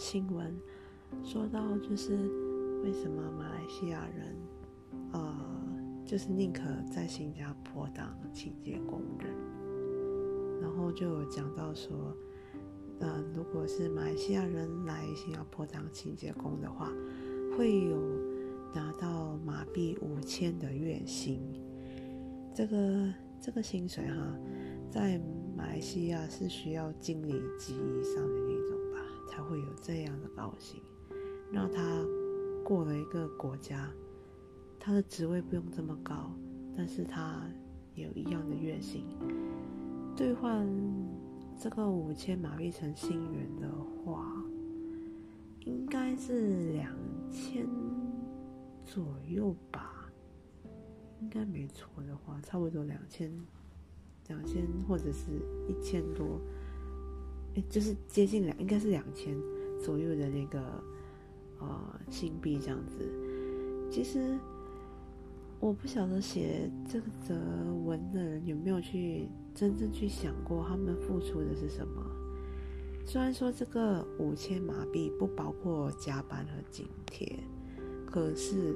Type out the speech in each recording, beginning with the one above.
新闻，说到就是为什么马来西亚人，呃，就是宁可在新加坡当清洁工人，然后就有讲到说，呃，如果是马来西亚人来新加坡当清洁工的话，会有拿到马币五千的月薪，这个这个薪水哈，在马来西亚是需要经理级以上的那种，才会有这样的高薪。那他过了一个国家，他的职位不用这么高，但是他有一样的月薪。兑换这个五千马币成新元的话，应该是两千左右吧，应该没错的话，差不多两千。两千或者是一千多，就是接近两，应该是两千左右的那个呃新币这样子。其实我不晓得写这个则文的人有没有去真正去想过他们付出的是什么。虽然说这个五千马币不包括加班和津贴，可是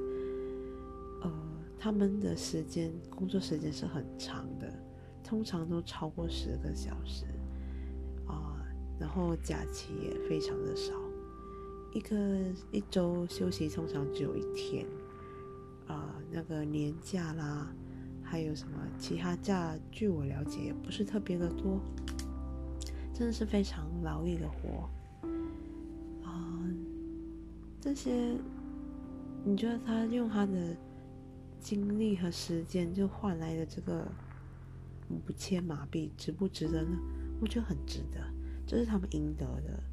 呃他们的时间工作时间是很长的。通常都超过十个小时，然后假期也非常的少，一个一周休息通常只有一天啊，那个年假啦，还有什么其他假，据我了解也不是特别的多，真的是非常劳力的活啊。这些你觉得他用他的精力和时间就换来的这个？五千马币值不值得呢？我觉得很值得，这是他们应得的。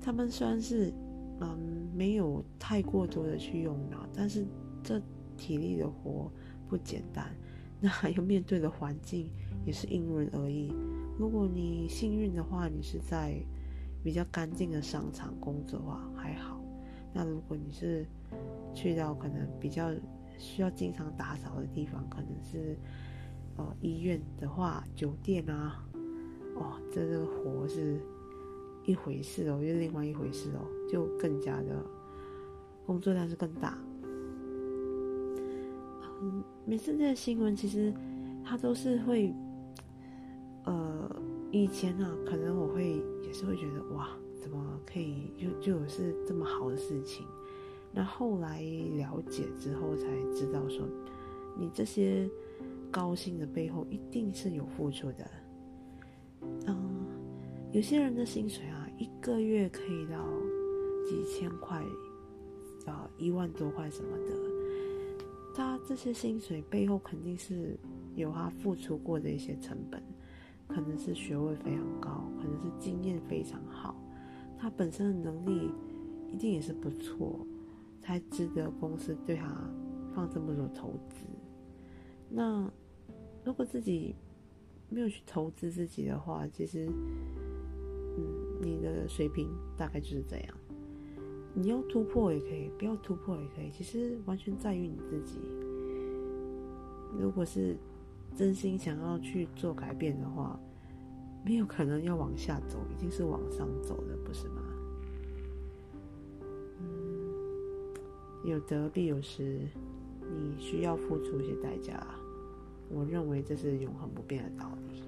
他们虽然是嗯没有太过多的去用脑，但是这体力的活不简单。那还有面对的环境也是因人而异。如果你幸运的话，你是在比较干净的商场工作的话还好。那如果你是去到可能比较需要经常打扫的地方，可能是。哦，医院的话，酒店啊，哦，这个活是一回事哦，又另外一回事哦，就更加的工作量是更大。嗯，每次这些新闻其实它都是会，呃，以前呢，可能我会也是会觉得哇，怎么可以就就是这么好的事情？那后来了解之后才知道说，你这些。高薪的背后一定是有付出的，嗯，有些人的薪水啊，一个月可以到几千块，啊，一万多块什么的，他这些薪水背后肯定是有他付出过的一些成本，可能是学位非常高，可能是经验非常好，他本身的能力一定也是不错，才值得公司对他放这么多投资。那如果自己没有去投资自己的话，其实，嗯，你的水平大概就是这样。你要突破也可以，不要突破也可以，其实完全在于你自己。如果是真心想要去做改变的话，没有可能要往下走，一定是往上走的，不是吗？嗯，有得必有失。你需要付出一些代价，我认为这是永恒不变的道理。